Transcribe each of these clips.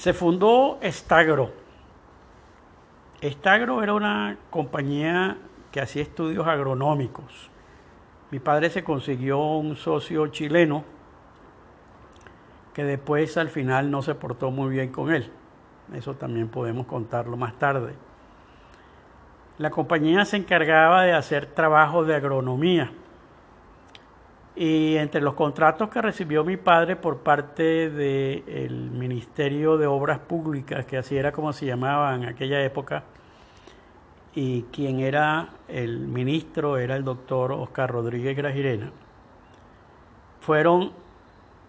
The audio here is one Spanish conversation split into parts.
Se fundó Estagro. Estagro era una compañía que hacía estudios agronómicos. Mi padre se consiguió un socio chileno que después al final no se portó muy bien con él. Eso también podemos contarlo más tarde. La compañía se encargaba de hacer trabajos de agronomía. Y entre los contratos que recibió mi padre por parte del Ministerio de Obras Públicas, que así era como se llamaba en aquella época, y quien era el ministro era el doctor Oscar Rodríguez Grajirena, fueron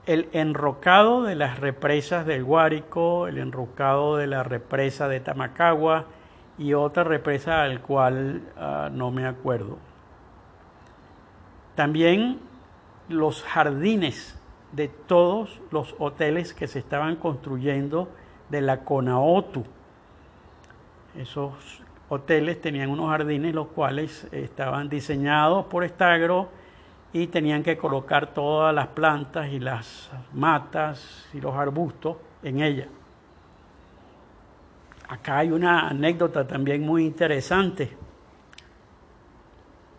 el enrocado de las represas del Guárico, el enrocado de la represa de Tamacagua y otra represa al cual uh, no me acuerdo. También los jardines de todos los hoteles que se estaban construyendo de la Conaotu. Esos hoteles tenían unos jardines los cuales estaban diseñados por Estagro y tenían que colocar todas las plantas y las matas y los arbustos en ella. Acá hay una anécdota también muy interesante.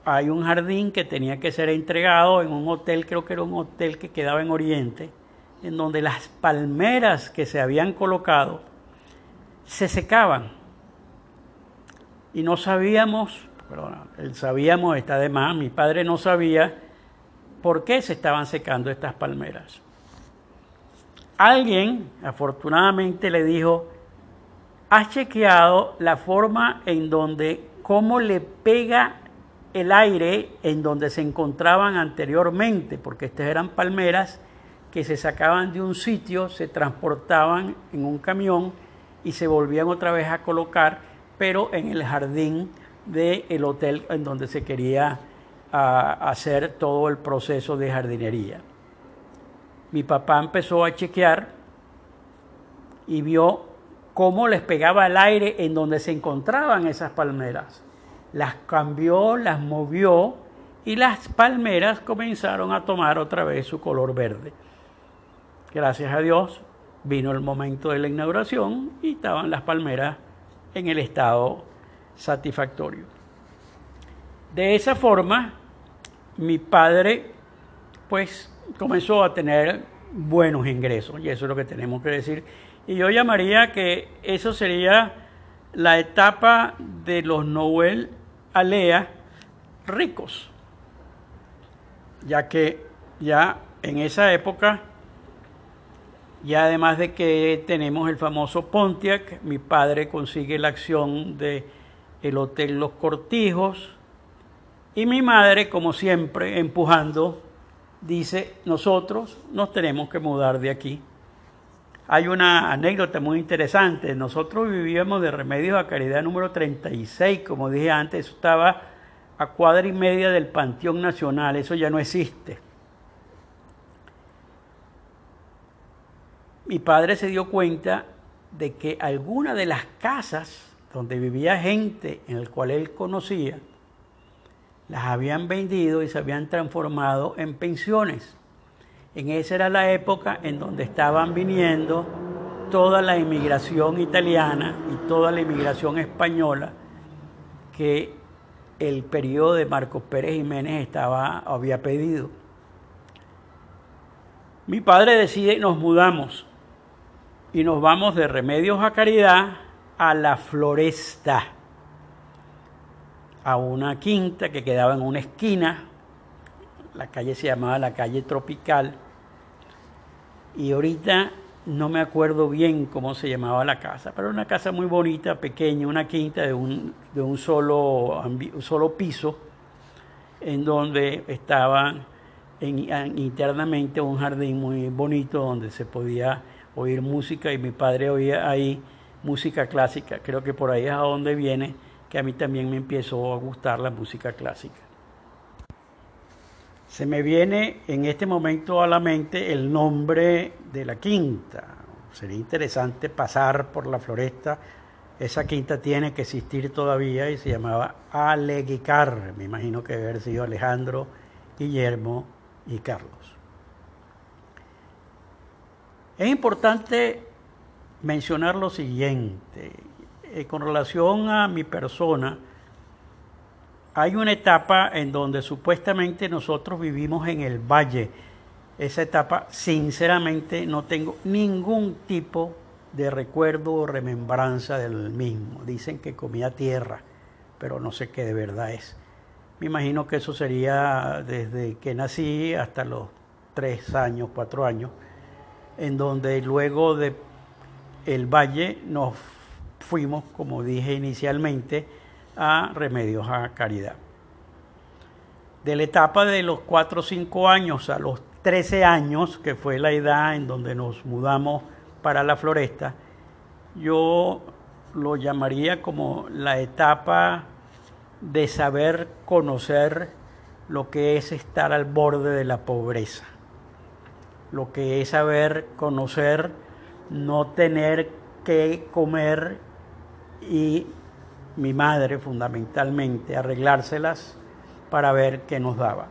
Hay un jardín que tenía que ser entregado en un hotel, creo que era un hotel que quedaba en Oriente, en donde las palmeras que se habían colocado se secaban. Y no sabíamos, perdón, sabíamos, está de más, mi padre no sabía por qué se estaban secando estas palmeras. Alguien, afortunadamente, le dijo, has chequeado la forma en donde, cómo le pega el aire en donde se encontraban anteriormente, porque estas eran palmeras que se sacaban de un sitio, se transportaban en un camión y se volvían otra vez a colocar, pero en el jardín del hotel en donde se quería hacer todo el proceso de jardinería. Mi papá empezó a chequear y vio cómo les pegaba el aire en donde se encontraban esas palmeras. Las cambió, las movió y las palmeras comenzaron a tomar otra vez su color verde. Gracias a Dios vino el momento de la inauguración y estaban las palmeras en el estado satisfactorio. De esa forma, mi padre pues comenzó a tener buenos ingresos y eso es lo que tenemos que decir. Y yo llamaría que eso sería la etapa de los Noel Alea ricos, ya que ya en esa época, ya además de que tenemos el famoso Pontiac, mi padre consigue la acción de el Hotel Los Cortijos, y mi madre, como siempre, empujando, dice, nosotros nos tenemos que mudar de aquí. Hay una anécdota muy interesante. Nosotros vivíamos de Remedios a Caridad número 36, como dije antes, eso estaba a cuadra y media del Panteón Nacional, eso ya no existe. Mi padre se dio cuenta de que alguna de las casas donde vivía gente en el cual él conocía, las habían vendido y se habían transformado en pensiones. En esa era la época en donde estaban viniendo toda la inmigración italiana y toda la inmigración española que el periodo de Marcos Pérez Jiménez estaba, había pedido. Mi padre decide, nos mudamos y nos vamos de Remedios a Caridad a la Floresta a una quinta que quedaba en una esquina. La calle se llamaba la calle Tropical. Y ahorita no me acuerdo bien cómo se llamaba la casa, pero una casa muy bonita, pequeña, una quinta de un, de un, solo, solo piso, en donde estaba en, internamente un jardín muy bonito donde se podía oír música y mi padre oía ahí música clásica. Creo que por ahí es a donde viene que a mí también me empezó a gustar la música clásica. Se me viene en este momento a la mente el nombre de la quinta. Sería interesante pasar por la floresta. Esa quinta tiene que existir todavía y se llamaba Aleguicar. Me imagino que debe haber sido Alejandro, Guillermo y Carlos. Es importante mencionar lo siguiente. Eh, con relación a mi persona, hay una etapa en donde supuestamente nosotros vivimos en el valle. Esa etapa, sinceramente, no tengo ningún tipo de recuerdo o remembranza del mismo. Dicen que comía tierra, pero no sé qué de verdad es. Me imagino que eso sería desde que nací hasta los tres años, cuatro años, en donde luego de el valle nos fuimos, como dije inicialmente, a Remedios a Caridad. De la etapa de los 4 o 5 años a los 13 años, que fue la edad en donde nos mudamos para la floresta, yo lo llamaría como la etapa de saber conocer lo que es estar al borde de la pobreza, lo que es saber conocer no tener que comer y mi madre fundamentalmente arreglárselas para ver qué nos daba.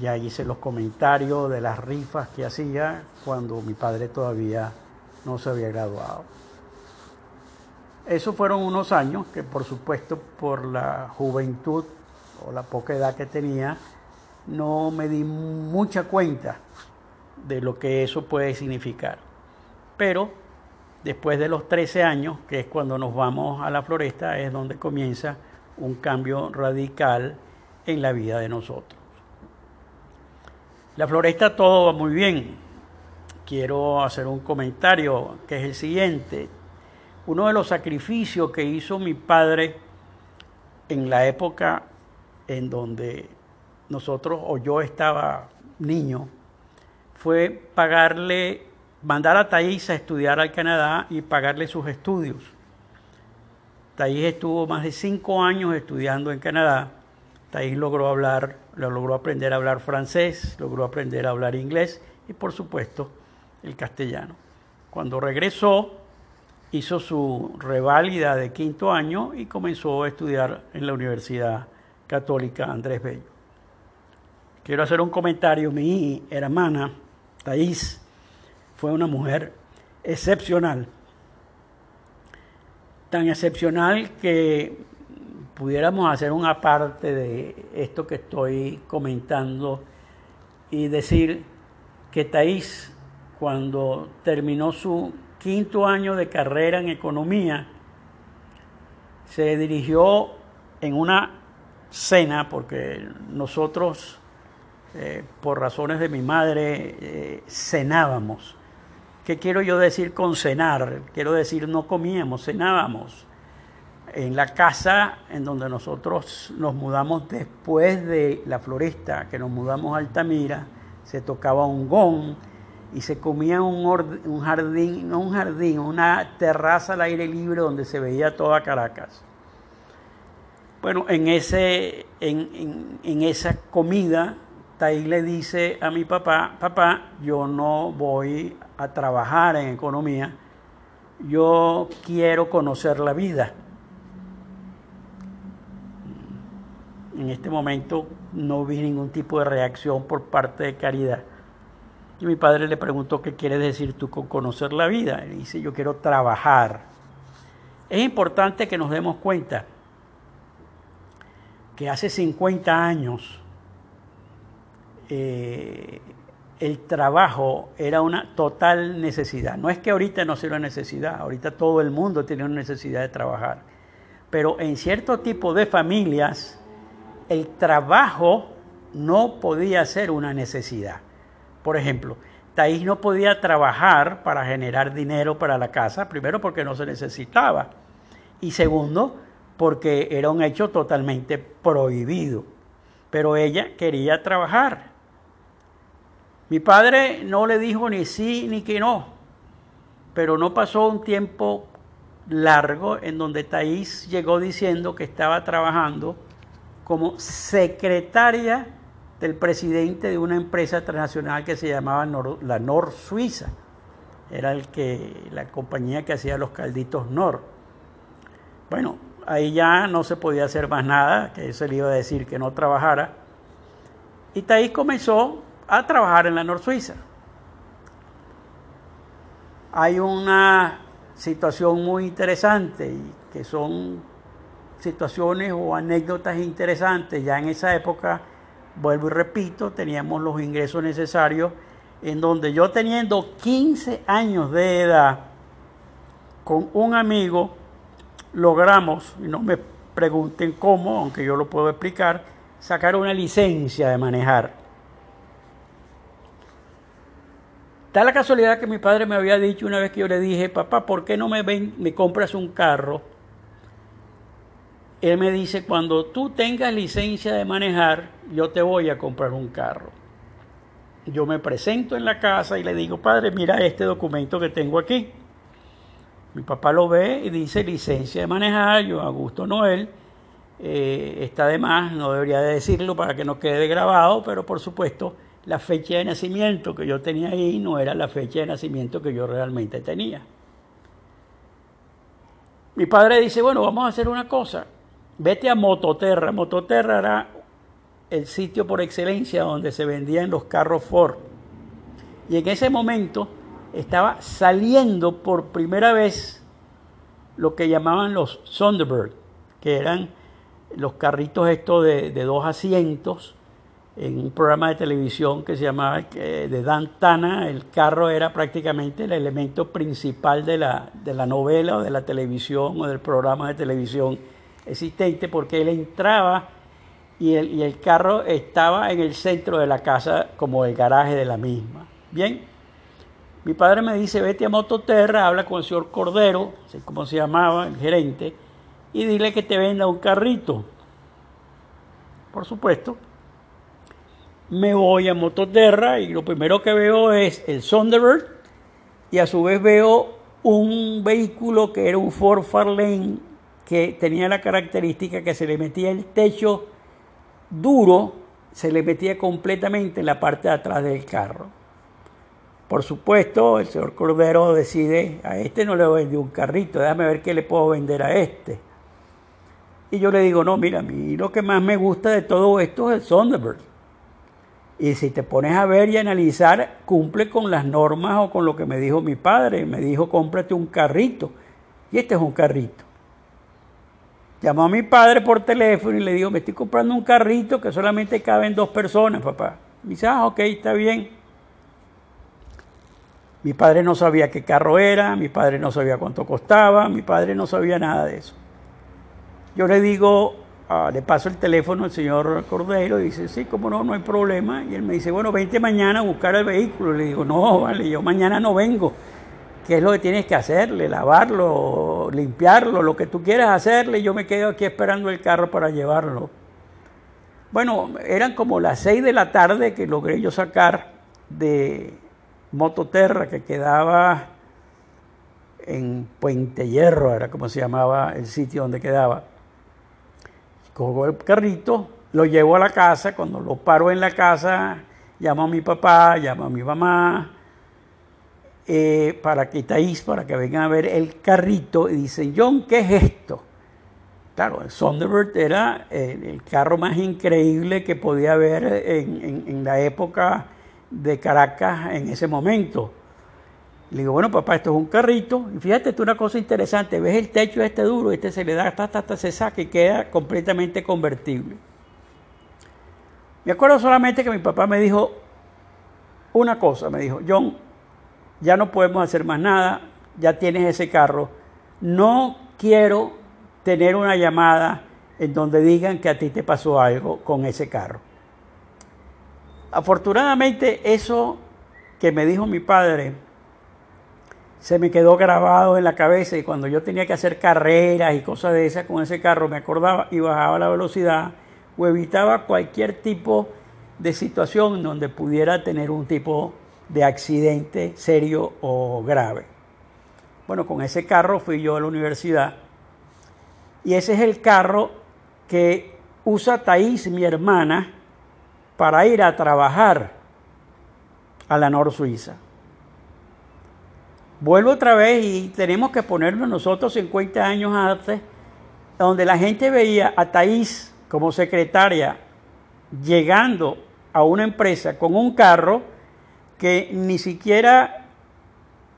Ya hice los comentarios de las rifas que hacía cuando mi padre todavía no se había graduado. Esos fueron unos años que por supuesto por la juventud o la poca edad que tenía, no me di mucha cuenta de lo que eso puede significar. Pero después de los 13 años, que es cuando nos vamos a la floresta, es donde comienza un cambio radical en la vida de nosotros. La floresta todo va muy bien. Quiero hacer un comentario que es el siguiente. Uno de los sacrificios que hizo mi padre en la época en donde nosotros o yo estaba niño fue pagarle mandar a Thais a estudiar al Canadá y pagarle sus estudios. Thais estuvo más de cinco años estudiando en Canadá. Thais logró hablar, logró aprender a hablar francés, logró aprender a hablar inglés y por supuesto el castellano. Cuando regresó, hizo su reválida de quinto año y comenzó a estudiar en la Universidad Católica Andrés Bello. Quiero hacer un comentario. Mi hermana, Thais, fue una mujer excepcional. Tan excepcional que pudiéramos hacer una parte de esto que estoy comentando y decir que Thais, cuando terminó su quinto año de carrera en economía, se dirigió en una cena, porque nosotros, eh, por razones de mi madre, eh, cenábamos ¿Qué quiero yo decir con cenar? Quiero decir no comíamos, cenábamos. En la casa en donde nosotros nos mudamos después de la floresta, que nos mudamos a Altamira, se tocaba un gong y se comía un, un jardín, no un jardín, una terraza al aire libre donde se veía toda Caracas. Bueno, en, ese, en, en esa comida ahí le dice a mi papá, papá, yo no voy a trabajar en economía, yo quiero conocer la vida. En este momento no vi ningún tipo de reacción por parte de Caridad. Y mi padre le preguntó, ¿qué quieres decir tú con conocer la vida? Y dice, yo quiero trabajar. Es importante que nos demos cuenta que hace 50 años eh, el trabajo era una total necesidad. No es que ahorita no sea una necesidad, ahorita todo el mundo tiene una necesidad de trabajar. Pero en cierto tipo de familias, el trabajo no podía ser una necesidad. Por ejemplo, Taís no podía trabajar para generar dinero para la casa, primero porque no se necesitaba y segundo porque era un hecho totalmente prohibido. Pero ella quería trabajar mi padre no le dijo ni sí ni que no, pero no pasó un tiempo largo en donde Thais llegó diciendo que estaba trabajando como secretaria del presidente de una empresa transnacional que se llamaba la Nor Suiza. Era el que, la compañía que hacía los calditos Nor. Bueno, ahí ya no se podía hacer más nada, que eso le iba a decir que no trabajara. Y Thais comenzó a trabajar en la Nor Suiza. hay una situación muy interesante que son situaciones o anécdotas interesantes. Ya en esa época, vuelvo y repito, teníamos los ingresos necesarios en donde yo teniendo 15 años de edad, con un amigo, logramos, y no me pregunten cómo, aunque yo lo puedo explicar, sacar una licencia de manejar. Da la casualidad que mi padre me había dicho una vez que yo le dije, papá, ¿por qué no me, ven, me compras un carro? Él me dice, cuando tú tengas licencia de manejar, yo te voy a comprar un carro. Yo me presento en la casa y le digo, padre, mira este documento que tengo aquí. Mi papá lo ve y dice licencia de manejar, yo Augusto Noel, eh, está de más, no debería de decirlo para que no quede grabado, pero por supuesto la fecha de nacimiento que yo tenía ahí no era la fecha de nacimiento que yo realmente tenía. Mi padre dice, bueno, vamos a hacer una cosa, vete a Mototerra. Mototerra era el sitio por excelencia donde se vendían los carros Ford. Y en ese momento estaba saliendo por primera vez lo que llamaban los Thunderbird, que eran los carritos estos de, de dos asientos en un programa de televisión que se llamaba eh, de Dan Tana, el carro era prácticamente el elemento principal de la, de la novela o de la televisión o del programa de televisión existente, porque él entraba y el, y el carro estaba en el centro de la casa como el garaje de la misma. Bien, mi padre me dice, vete a Mototerra, habla con el señor Cordero, sé cómo se llamaba, el gerente, y dile que te venda un carrito. Por supuesto, me voy a Mototerra y lo primero que veo es el Thunderbird y a su vez veo un vehículo que era un Ford Fairlane que tenía la característica que se le metía el techo duro, se le metía completamente en la parte de atrás del carro. Por supuesto, el señor Cordero decide, a este no le vendí un carrito, déjame ver qué le puedo vender a este. Y yo le digo, no, mira, a mí lo que más me gusta de todo esto es el Thunderbird. Y si te pones a ver y analizar, cumple con las normas o con lo que me dijo mi padre. Me dijo, cómprate un carrito. Y este es un carrito. Llamó a mi padre por teléfono y le dijo, me estoy comprando un carrito que solamente caben dos personas, papá. Y dice, ah, ok, está bien. Mi padre no sabía qué carro era, mi padre no sabía cuánto costaba, mi padre no sabía nada de eso. Yo le digo, Ah, le paso el teléfono al señor Cordero y dice, sí, cómo no, no hay problema. Y él me dice, bueno, vente mañana a buscar el vehículo. Le digo, no, vale, yo mañana no vengo. ¿Qué es lo que tienes que hacerle? Lavarlo, limpiarlo, lo que tú quieras hacerle. Yo me quedo aquí esperando el carro para llevarlo. Bueno, eran como las seis de la tarde que logré yo sacar de Mototerra, que quedaba en Puente Hierro, era como se llamaba el sitio donde quedaba cojo el carrito, lo llevo a la casa, cuando lo paro en la casa, llamo a mi papá, llamo a mi mamá, eh, para que estáis, para que vengan a ver el carrito y dicen, John, ¿qué es esto? Claro, el Thunderbird era el, carro más increíble que podía haber en la época de Caracas en ese momento. Le digo, bueno, papá, esto es un carrito. Y fíjate tú una cosa interesante, ves el techo este duro, este se le da hasta, hasta, se saca y queda completamente convertible. Me acuerdo solamente que mi papá me dijo una cosa, me dijo, John, ya no podemos hacer más nada, ya tienes ese carro, no quiero tener una llamada en donde digan que a ti te pasó algo con ese carro. Afortunadamente eso que me dijo mi padre se me quedó grabado en la cabeza y cuando yo tenía que hacer carreras y cosas de esas con ese carro me acordaba y bajaba la velocidad o evitaba cualquier tipo de situación donde pudiera tener un tipo de accidente serio o grave. Bueno, con ese carro fui yo a la universidad y ese es el carro que usa Thais, mi hermana, para ir a trabajar a la Nor Suiza. Vuelvo otra vez y tenemos que ponernos nosotros 50 años antes, donde la gente veía a Thais como secretaria llegando a una empresa con un carro que ni siquiera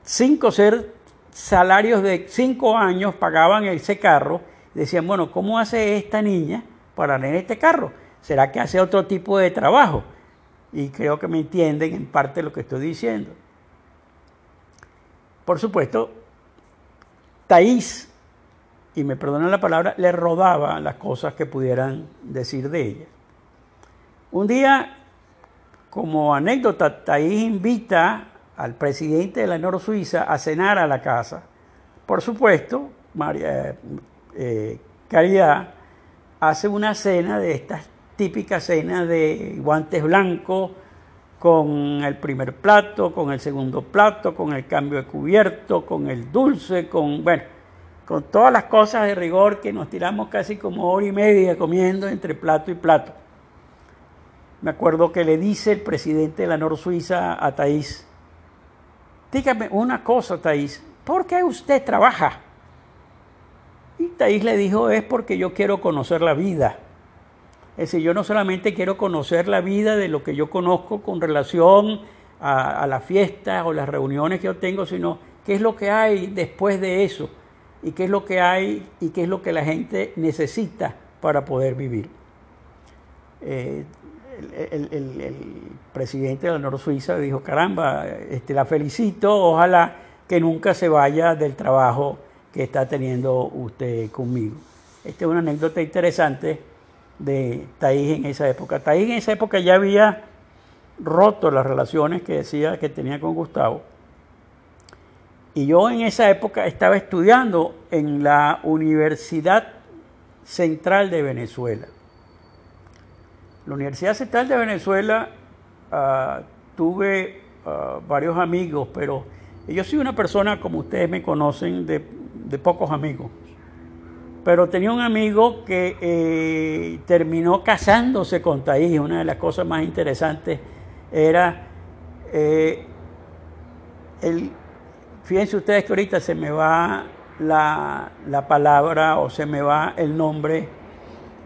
cinco ser salarios de cinco años pagaban ese carro. Decían, bueno, ¿cómo hace esta niña para tener este carro? ¿Será que hace otro tipo de trabajo? Y creo que me entienden en parte lo que estoy diciendo. Por supuesto, Taís, y me perdonan la palabra, le rodaba las cosas que pudieran decir de ella. Un día, como anécdota, Taís invita al presidente de la Nor Suiza a cenar a la casa. Por supuesto, María eh, eh, Caridad hace una cena de estas típicas cenas de guantes blancos, con el primer plato, con el segundo plato, con el cambio de cubierto, con el dulce, con, bueno, con todas las cosas de rigor que nos tiramos casi como hora y media comiendo entre plato y plato. Me acuerdo que le dice el presidente de la Nor Suiza a Taís, dígame una cosa, Taís, ¿por qué usted trabaja? Y Taís le dijo, es porque yo quiero conocer la vida. Es decir, yo no solamente quiero conocer la vida de lo que yo conozco con relación a, las fiestas o las reuniones que yo tengo, sino qué es lo que hay después de eso y qué es lo que hay y qué es lo que la gente necesita para poder vivir. Eh, el, presidente de la Nor Suiza dijo, caramba, este, la felicito, ojalá que nunca se vaya del trabajo que está teniendo usted conmigo. Esta es una anécdota interesante de Taís en esa época. Taís en esa época ya había roto las relaciones que decía que tenía con Gustavo. Y yo en esa época estaba estudiando en la Universidad Central de Venezuela. La Universidad Central de Venezuela ah, tuve ah, varios amigos, pero yo soy una persona, como ustedes me conocen, de pocos amigos pero tenía un amigo que eh, terminó casándose con Taís. Una de las cosas más interesantes era eh, el, fíjense ustedes que ahorita se me va la, la, palabra o se me va el nombre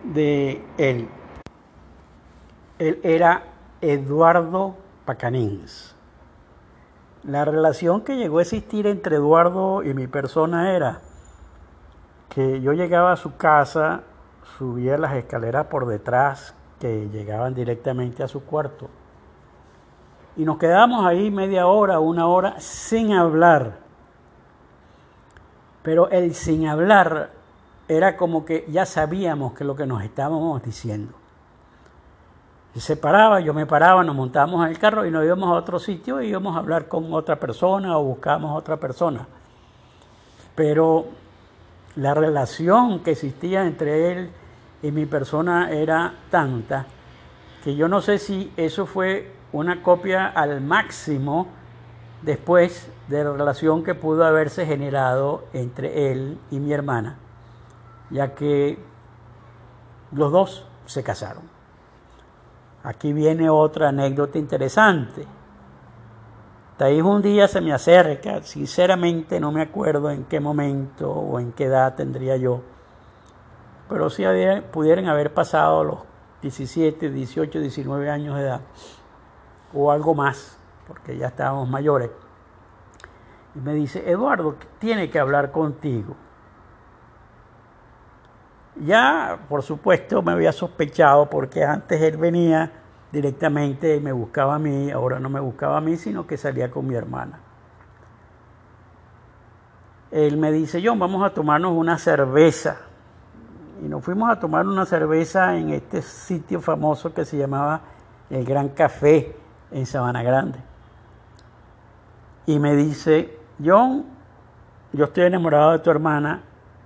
de él. Él era Eduardo Pacanins. La relación que llegó a existir entre Eduardo y mi persona era que yo llegaba a su casa, subía las escaleras por detrás que llegaban directamente a su cuarto. Y nos quedábamos ahí media hora, una hora, sin hablar. Pero el sin hablar era como que ya sabíamos que lo que nos estábamos diciendo. Y se paraba, yo me paraba, nos montábamos en el carro y nos íbamos a otro sitio y íbamos a hablar con otra persona o buscábamos a otra persona. Pero la relación que existía entre él y mi persona era tanta que yo no sé si eso fue una copia al máximo después de la relación que pudo haberse generado entre él y mi hermana, ya que los dos se casaron. Aquí viene otra anécdota interesante. Un día se me acerca, sinceramente no me acuerdo en qué momento o en qué edad tendría yo, pero si pudieran haber pasado los 17, 18, 19 años de edad, o algo más, porque ya estábamos mayores. Y me dice, Eduardo, tiene que hablar contigo. Ya, por supuesto, me había sospechado porque antes él venía directamente me buscaba a mí, ahora no me buscaba a mí, sino que salía con mi hermana. Él me dice, John, vamos a tomarnos una cerveza. Y nos fuimos a tomar una cerveza en este sitio famoso que se llamaba el Gran Café en Sabana Grande. Y me dice, John, yo estoy enamorado de tu hermana,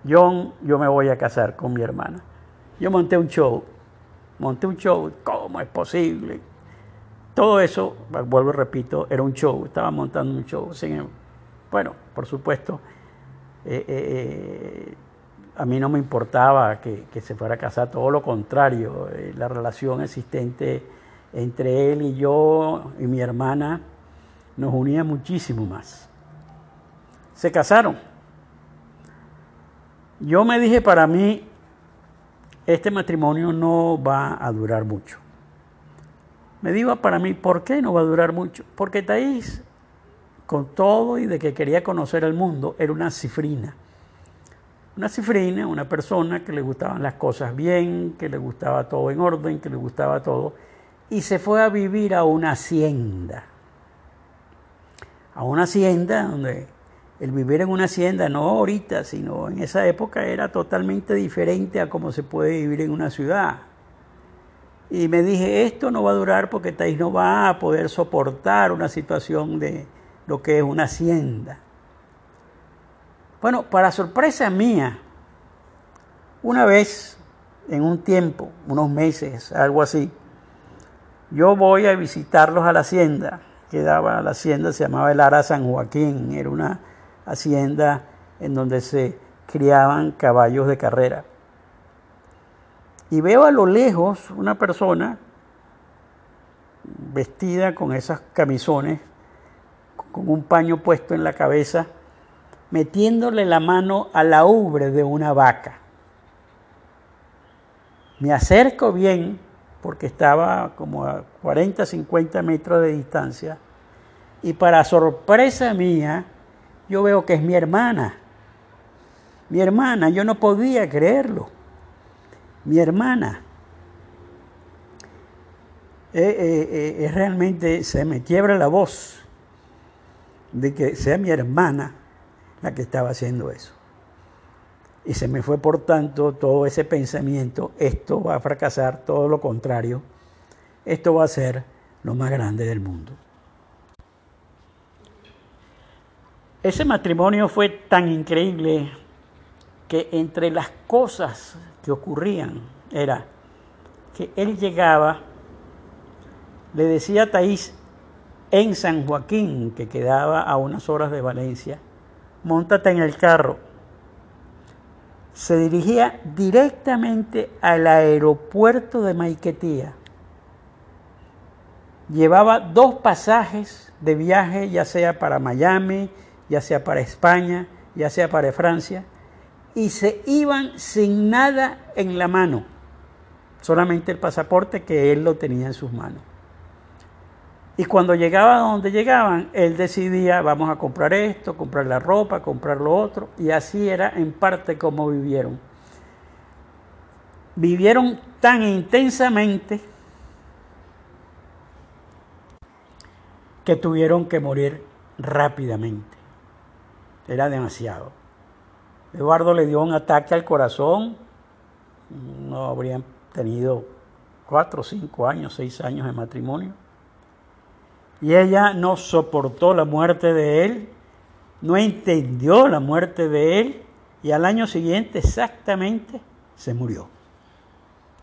John, yo me voy a casar con mi hermana. Yo monté un show monté un show, ¿cómo es posible? Todo eso, vuelvo y repito, era un show, estaba montando un show. bueno, por supuesto, eh, eh, eh, a mí no me importaba que, se fuera a casar, todo lo contrario, la relación existente entre él y yo y mi hermana nos unía muchísimo más. Se casaron. Yo me dije para mí, este matrimonio no va a durar mucho. Me digo para mí, ¿por qué no va a durar mucho? Porque Thais con todo y de que quería conocer el mundo, era una cifrina. Una cifrina, una persona que le gustaban las cosas bien, que le gustaba todo en orden, que le gustaba todo, y se fue a vivir a una hacienda. A una hacienda donde el vivir en una hacienda, no ahorita, sino en esa época, era totalmente diferente a cómo se puede vivir en una ciudad. Y me dije, esto no va a durar porque Thais no va a poder soportar una situación de lo que es una hacienda. Bueno, para sorpresa mía, una vez, en un tiempo, unos meses, algo así, yo voy a visitarlos a la hacienda, quedaba la hacienda, se llamaba el Ara San Joaquín, era una hacienda en donde se criaban caballos de carrera y veo a lo lejos una persona vestida con esas camisones, con un paño puesto en la cabeza, metiéndole la mano a la ubre de una vaca. Me acerco bien, porque estaba como a 40, 50 metros de distancia, y para sorpresa mía, yo veo que es mi hermana. Mi hermana, yo no podía creerlo mi hermana. Eh, eh, eh, realmente se me quiebra la voz de que sea mi hermana la que estaba haciendo eso. Y se me fue, por tanto, todo ese pensamiento, esto va a fracasar, todo lo contrario, esto va a ser lo más grande del mundo. Ese matrimonio fue tan increíble que entre las cosas que ocurrían era que él llegaba, le decía a Taís en San Joaquín, que quedaba a unas horas de Valencia, montate en el carro. Se dirigía directamente al aeropuerto de Maiquetía. Llevaba dos pasajes de viaje, ya sea para Miami, ya sea para España, ya sea para Francia, y se iban sin nada en la mano, solamente el pasaporte que él lo tenía en sus manos. Y cuando llegaba donde llegaban, él decidía, vamos a comprar esto, comprar la ropa, comprar lo otro, y así era en parte como vivieron. Vivieron tan intensamente que tuvieron que morir rápidamente. Era demasiado. Eduardo le dio un ataque al corazón, no habrían tenido cuatro, cinco años, seis años de matrimonio. Y ella no soportó la muerte de él, no entendió la muerte de él y al año siguiente exactamente se murió.